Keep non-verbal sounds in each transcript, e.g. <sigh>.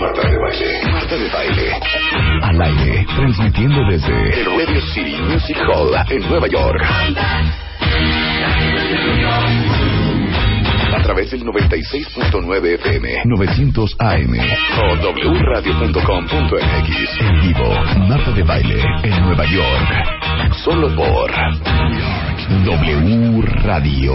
Marta de Baile. Marta de Baile. Al aire, transmitiendo desde El Radio City Music Hall en Nueva York. A través del 96.9 FM 900 AM. o wradio.com.mx. En vivo, Marta de Baile en Nueva York. Solo por W Radio.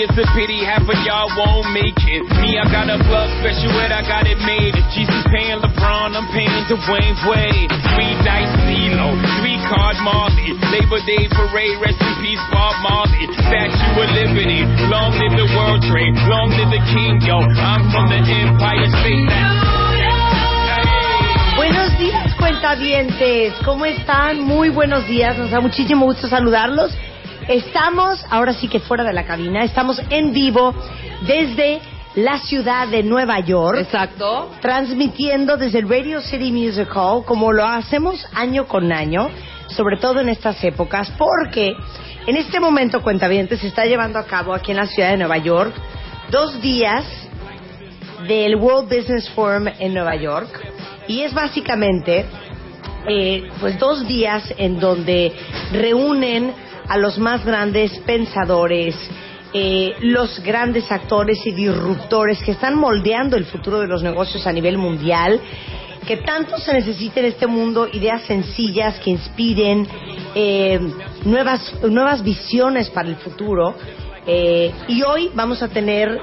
It's a pity half of y'all won't make it. Me, I got a plug special, and I got it made. If Jesus paying LeBron, I'm paying Dwayne Wade. Three dice CeeLo, three card Marley. Labor Day parade, rest in peace Bob Marley. Statue of Liberty, long live the World Trade, long live the King, yo. I'm from the Empire State. Buenos días, cuentavientes. ¿Cómo están? Muy buenos días. Nos da muchísimo gusto saludarlos. Estamos, ahora sí que fuera de la cabina, estamos en vivo desde la ciudad de Nueva York. Exacto. Transmitiendo desde el Radio City Music Hall, como lo hacemos año con año, sobre todo en estas épocas, porque en este momento, cuentavientes, se está llevando a cabo aquí en la ciudad de Nueva York dos días del World Business Forum en Nueva York y es básicamente eh, pues dos días en donde reúnen a los más grandes pensadores, eh, los grandes actores y disruptores que están moldeando el futuro de los negocios a nivel mundial, que tanto se necesita en este mundo ideas sencillas que inspiren eh, nuevas, nuevas visiones para el futuro. Eh, y hoy vamos a tener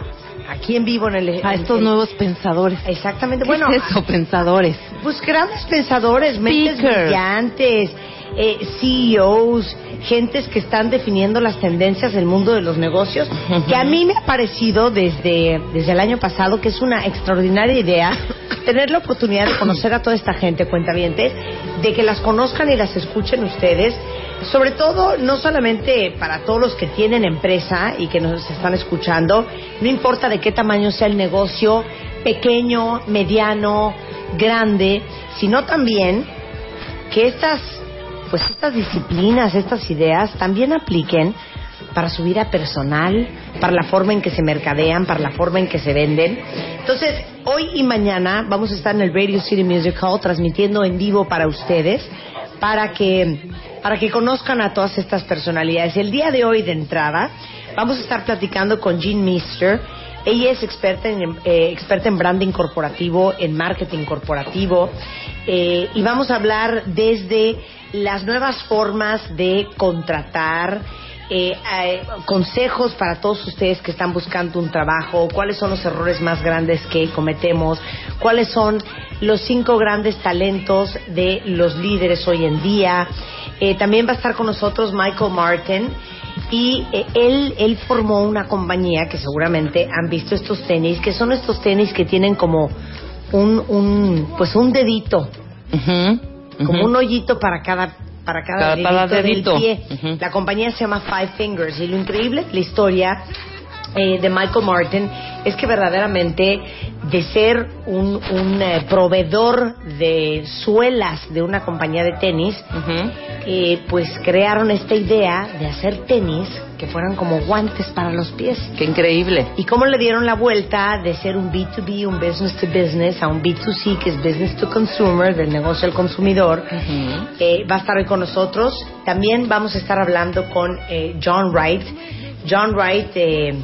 aquí en vivo en el... A estos nuevos pensadores. Exactamente. ¿Qué Bueno, es eso, pensadores? pues grandes pensadores, mentes Speakers. brillantes, eh, CEOs, gentes que están definiendo las tendencias del mundo de los negocios, que a mí me ha parecido desde, desde el año pasado que es una extraordinaria idea tener la oportunidad de conocer a toda esta gente, cuentavientes, de que las conozcan y las escuchen ustedes, sobre todo no solamente para todos los que tienen empresa y que nos están escuchando, no importa de qué tamaño sea el negocio, pequeño, mediano, grande, sino también que estas pues estas disciplinas, estas ideas también apliquen para su vida personal, para la forma en que se mercadean, para la forma en que se venden. Entonces, hoy y mañana vamos a estar en el Radio City Music Hall transmitiendo en vivo para ustedes, para que, para que conozcan a todas estas personalidades. El día de hoy, de entrada, vamos a estar platicando con Jean Mister. Ella es experta en, eh, experta en branding corporativo, en marketing corporativo, eh, y vamos a hablar desde las nuevas formas de contratar, eh, consejos para todos ustedes que están buscando un trabajo, cuáles son los errores más grandes que cometemos, cuáles son los cinco grandes talentos de los líderes hoy en día. También va a estar con nosotros Michael Martin y eh, él, él formó una compañía que seguramente han visto estos tenis, que son estos tenis que tienen como un, un pues un dedito. Como un hoyito para cada para cada, Cada- dedito, del pie. La compañía se llama Five Fingers y lo increíble la historia eh, de Michael Martin es que verdaderamente de ser un, un eh, proveedor de suelas de una compañía de tenis, eh, pues crearon esta idea de hacer tenis que fueran como guantes para los pies. Qué increíble. ¿Y cómo le dieron la vuelta de ser un B2B, un business to business, a un B2C, que es business to consumer, del negocio al consumidor? Eh, va a estar hoy con nosotros. También vamos a estar hablando con eh, John Wright. John Wright eh,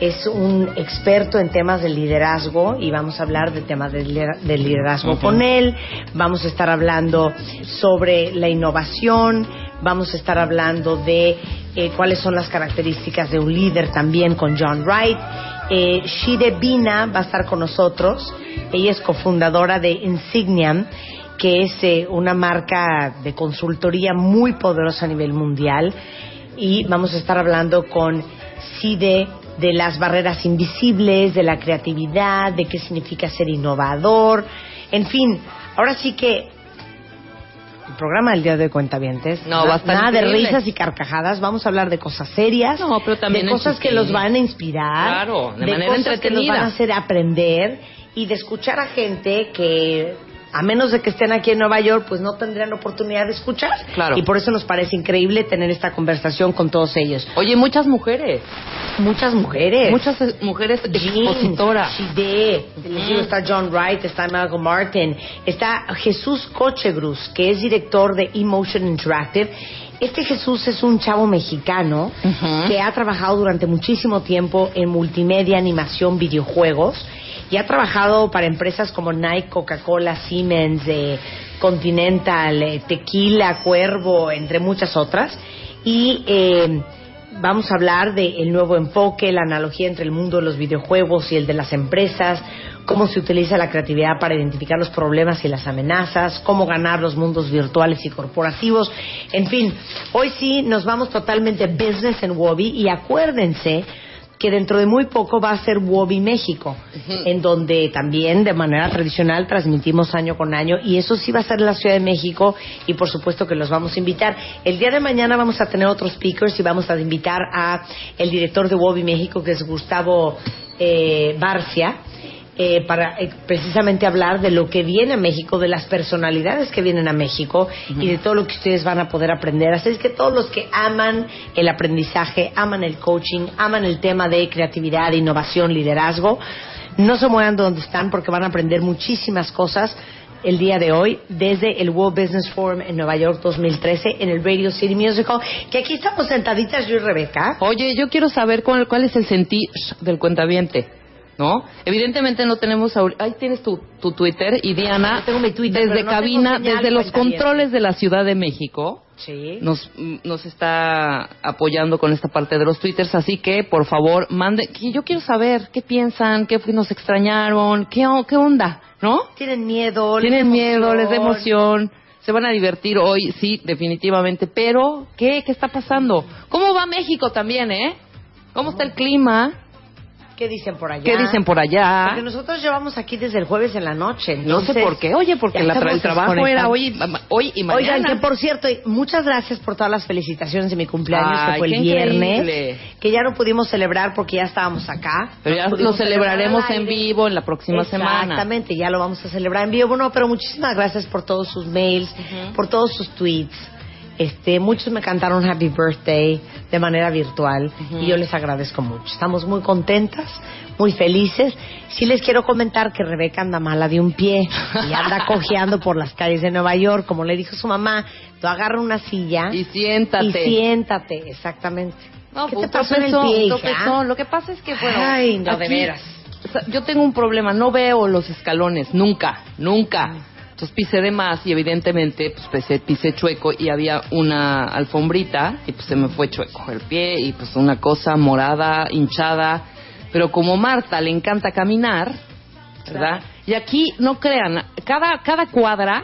es un experto en temas de liderazgo y vamos a hablar de temas de, lidera- de liderazgo con él. Vamos a estar hablando sobre la innovación. Vamos a estar hablando de eh, cuáles son las características de un líder también con John Wright. Eh, Shide Bina va a estar con nosotros. Ella es cofundadora de Insigniam, que es eh, una marca de consultoría muy poderosa a nivel mundial. Y vamos a estar hablando con Shide de las barreras invisibles, de la creatividad, de qué significa ser innovador. En fin, ahora sí que el programa del día de cuentavientes. No, va Nada de risas y carcajadas. Vamos a hablar de cosas serias. No, pero también de cosas que los van a inspirar. Claro, de manera cosas que nos van a hacer aprender y de escuchar a gente que a menos de que estén aquí en Nueva York, pues no tendrían oportunidad de escuchar. Claro. Y por eso nos parece increíble tener esta conversación con todos ellos. Oye, muchas mujeres. Muchas mujeres. Muchas mujeres expositoras. Les digo, está John Wright, está Malcolm Martin, está Jesús Cochegruz, que es director de Emotion Interactive. Este Jesús es un chavo mexicano que ha trabajado durante muchísimo tiempo en multimedia, animación, videojuegos y ha trabajado para empresas como Nike, Coca-Cola, Siemens, eh, Continental, eh, Tequila, Cuervo, entre muchas otras. Y eh, vamos a hablar del nuevo enfoque, la analogía entre el mundo de los videojuegos y el de las empresas, cómo se utiliza la creatividad para identificar los problemas y las amenazas, cómo ganar los mundos virtuales y corporativos. En fin, hoy sí nos vamos totalmente business en Wobby y acuérdense que dentro de muy poco va a ser Wobby México, en donde también de manera tradicional transmitimos año con año y eso sí va a ser en la Ciudad de México y por supuesto que los vamos a invitar. El día de mañana vamos a tener otros speakers y vamos a invitar a el director de Wobby México que es Gustavo eh, Barcia. Eh, para eh, precisamente hablar de lo que viene a México, de las personalidades que vienen a México y de todo lo que ustedes van a poder aprender. Así es que todos los que aman el aprendizaje, aman el coaching, aman el tema de creatividad, innovación, liderazgo, no se muevan de donde están porque van a aprender muchísimas cosas el día de hoy desde el World Business Forum en Nueva York 2013 en el Radio City Music Hall, que aquí estamos sentaditas yo y Rebeca. Oye, yo quiero saber cuál, cuál es el sentir del cuentaviente, ¿no? Evidentemente no tenemos... ahor- Ahí tienes tu, tu Twitter y Diana, Yo tengo mi Twitter, desde pero no tengo cabina, señal, desde los controles de la Ciudad de México, Sí. nos, nos está apoyando con esta parte de los twitters, así que por favor mande, que yo quiero saber qué piensan, qué nos extrañaron, qué, o- qué onda, ¿no? Tienen miedo, les Tienen da miedo, les da emoción, se van a divertir hoy, sí, definitivamente, pero ¿qué? ¿Qué está pasando? ¿Cómo va México también, eh? ¿Cómo está el clima? ¿Qué dicen por allá? ¿Qué dicen por allá? Porque nosotros llevamos aquí desde el jueves en la noche. No sé entonces, por qué, oye, porque la tra- el trabajo era hoy, hoy y mañana. Oigan, que por cierto, muchas gracias por todas las felicitaciones de mi cumpleaños, Ay, que fue el viernes. increíble. Que ya no pudimos celebrar porque ya estábamos acá. Pero ya lo celebraremos en vivo en la próxima semana. Exactamente, ya lo vamos a celebrar en vivo. Bueno, pero muchísimas gracias por todos sus mails, por todos sus tweets. Este, muchos me cantaron Happy Birthday de manera virtual y yo les agradezco mucho. Estamos muy contentas, muy felices. Sí les quiero comentar que Rebeca anda mala de un pie y anda <laughs> cojeando por las calles de Nueva York, como le dijo su mamá. Tú agarra una silla Y siéntate. y siéntate, exactamente. No, ¿Qué te pasó en el tropezón, pie, hija? tropezón. Lo que pasa es que, bueno... Ay, no, de veras. o sea, yo tengo un problema, no veo los escalones, nunca, nunca. Entonces pisé de más y evidentemente pues pisé, pisé chueco y había una alfombrita y pues se me fue chueco el pie y pues una cosa morada, hinchada. Pero como Marta le encanta caminar, ¿verdad? Y aquí, no crean, cada, cada cuadra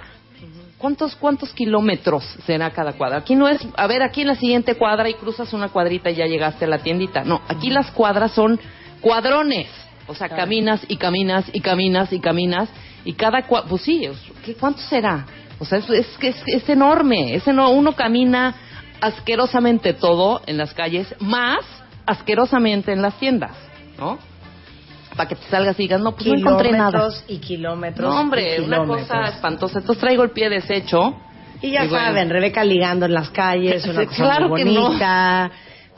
¿Cuántos, ¿Cuántos kilómetros será cada cuadra? Aquí no es, a ver, aquí en la siguiente cuadra y cruzas una cuadrita y ya llegaste a la tiendita. No, aquí las cuadras son cuadrones. O sea, caminas y caminas y caminas y caminas y cada cua pues sí, es- ¿qué, ¿cuánto será? O sea, es, es, es, es enorme. Es eno- uno camina asquerosamente todo en las calles, más asquerosamente en las tiendas, ¿no? Para que te salgas y digas, no, pues no encontré nada. kilómetros y kilómetros. No, hombre, y una kilómetros. cosa espantosa. Entonces traigo el pie deshecho. Y ya Y bueno. saben, Rebeca ligando en las calles, una <laughs> cosa claro muy que no. bonita,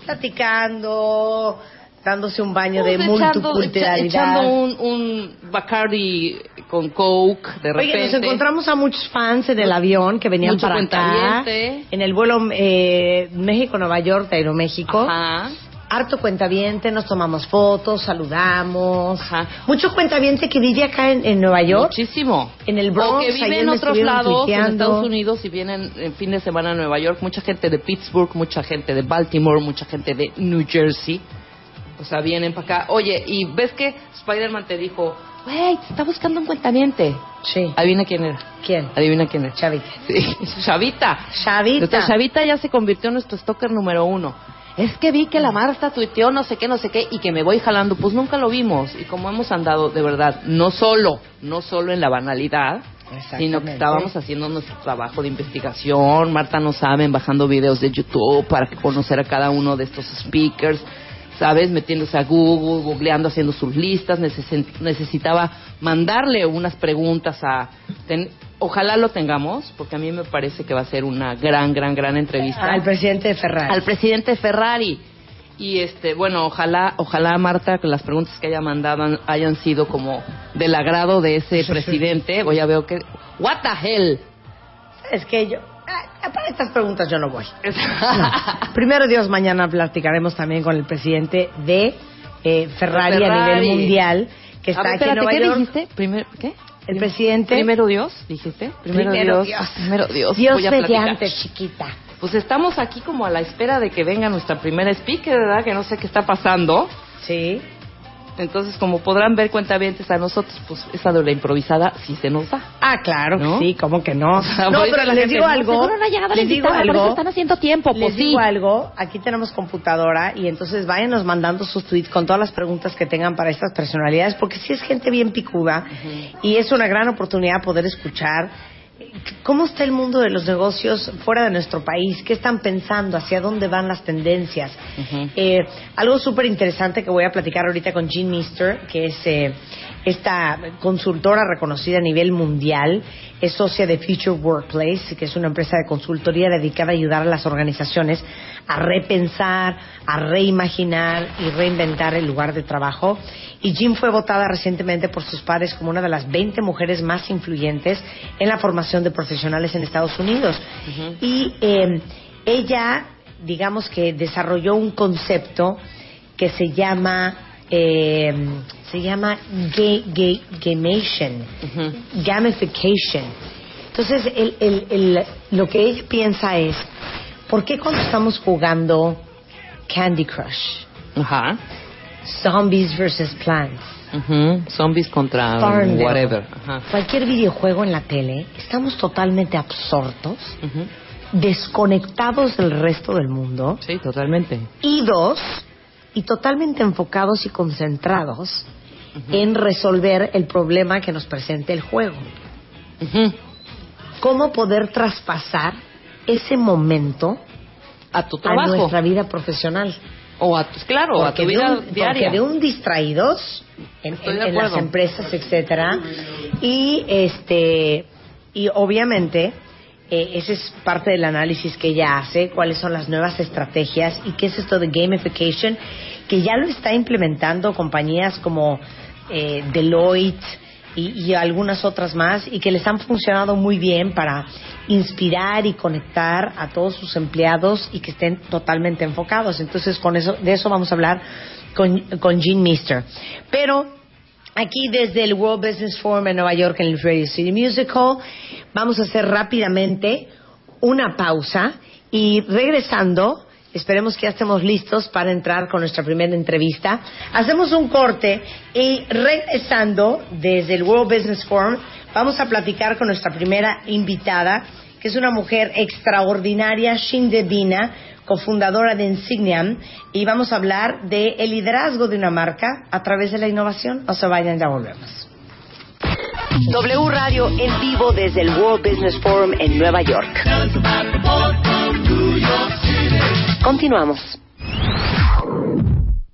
platicando, dándose un baño de Pues echando, echa- multiculturalidad. echando un, un Bacardi con Coke, de repente. Oye, nos encontramos a muchos fans en el avión que venían Mucho para acá, en el vuelo eh, México-Nueva York de Aeroméxico. Ajá. harto cuentaviente, nos tomamos fotos, saludamos. Ajá. Mucho cuentaviente que vive acá en, en Nueva York. Muchísimo. En el Bronx, O que vive en otros lados, en tuiteando. Estados Unidos, y vienen en fin de semana a Nueva York. Mucha gente de Pittsburgh, mucha gente de Baltimore, mucha gente de New Jersey. O sea, vienen para acá. Oye, y ves que Spider-Man te dijo, wey, te está buscando un cuentamiente. Sí. Adivina quién era. ¿Quién? Adivina quién era. Chavita. Sí, <laughs> Chavita. Chavita. Nuestra Chavita ya se convirtió en nuestro stalker número uno. Es que vi que la Marta tuiteó no sé qué, no sé qué, y que me voy jalando. Pues nunca lo vimos. Y como hemos andado, de verdad, no solo, no solo en la banalidad, sino que estábamos haciendo nuestro trabajo de investigación. Marta no saben, bajando videos de YouTube para conocer a cada uno de estos speakers. ¿Sabes? Metiéndose a Google, googleando, haciendo sus listas. Necesi- necesitaba mandarle unas preguntas a... ten- Ojalá lo tengamos, porque a mí me parece que va a ser una gran, gran, gran entrevista Al presidente de Ferrari. al presidente Ferrari. Y este, bueno, ojalá, ojalá Marta, que las preguntas que haya mandado hayan sido como del agrado de ese presidente. Voy a veo que, what the hell. Es que yo... ah, Para estas preguntas yo no voy. <laughs> No. <laughs> Primero Dios, mañana platicaremos también con el presidente de eh, Ferrari, a nivel mundial, que está ver, aquí en Nueva ¿qué York. dijiste? Primero, ¿qué? El presidente. Primero Dios, dijiste. Primero, Dios, Primero Dios. Dios voy a mediante, chiquita. Pues estamos aquí como a la espera de que venga nuestra primera speaker, ¿verdad? Que no sé qué está pasando. Sí. Entonces, como podrán ver cuentavientes a nosotros, pues esa de la improvisada sí se nos da. Ah, claro ¿No? sí, ¿cómo que no? <laughs> no, pero les digo algo. no ha llegado les digo invitada, por algo. eso están haciendo tiempo, Les pues sí. digo algo, aquí tenemos computadora y entonces váyanos mandando sus tweets con todas las preguntas que tengan para estas personalidades, porque sí es gente bien picuda y es una gran oportunidad poder escuchar cómo está el mundo de los negocios fuera de nuestro país, qué están pensando, hacia dónde van las tendencias. Eh, algo súper interesante que voy a platicar ahorita con Jean Mister, que es eh, esta consultora reconocida a nivel mundial, es socia de Future Workplace, que es una empresa de consultoría dedicada a ayudar a las organizaciones a repensar, a reimaginar y reinventar el lugar de trabajo. Y Jean fue votada recientemente por sus pares como una de las 20 mujeres más influyentes en la formación de profesionales en Estados Unidos. Y eh, ella, digamos que desarrolló un concepto que se llama eh, se llama ga- ga- gamation, gamification. Entonces, el, el- el- lo que ella piensa es, ¿por qué cuando estamos jugando Candy Crush, Ajá. Zombies versus Plants, Ujú. Zombies contra Farmville, whatever. Ajá. cualquier videojuego en la tele, estamos totalmente absortos, desconectados del resto del mundo? Sí, totalmente. y dos, y totalmente enfocados y concentrados en resolver el problema que nos presenta el juego. ¿Cómo poder traspasar ese momento A tu a trabajo. nuestra vida profesional? O a tu, claro, a tu vida un, diaria. porque de un distraídos en, en- de en las empresas, etcétera, y este y obviamente eh, ese es parte del análisis que ella hace, cuáles son las nuevas estrategias y qué es esto de gamification, que ya lo está implementando compañías como eh, Deloitte y, y algunas otras más y que les han funcionado muy bien para inspirar y conectar a todos sus empleados y que estén totalmente enfocados. Entonces, con eso, de eso vamos a hablar con, con Jean Mister. Pero aquí desde el World Business Forum en Nueva York en el Radio City Musical, vamos a hacer rápidamente una pausa y regresando, esperemos que ya estemos listos para entrar con nuestra primera entrevista. Hacemos un corte y regresando desde el World Business Forum, vamos a platicar con nuestra primera invitada, que es una mujer extraordinaria, Shinde Bina, cofundadora de Insigniam, y vamos a hablar del el liderazgo de una marca a través de la innovación. No se vayan, ya volvemos. W Radio en vivo desde el World Business Forum en Nueva York. Continuamos.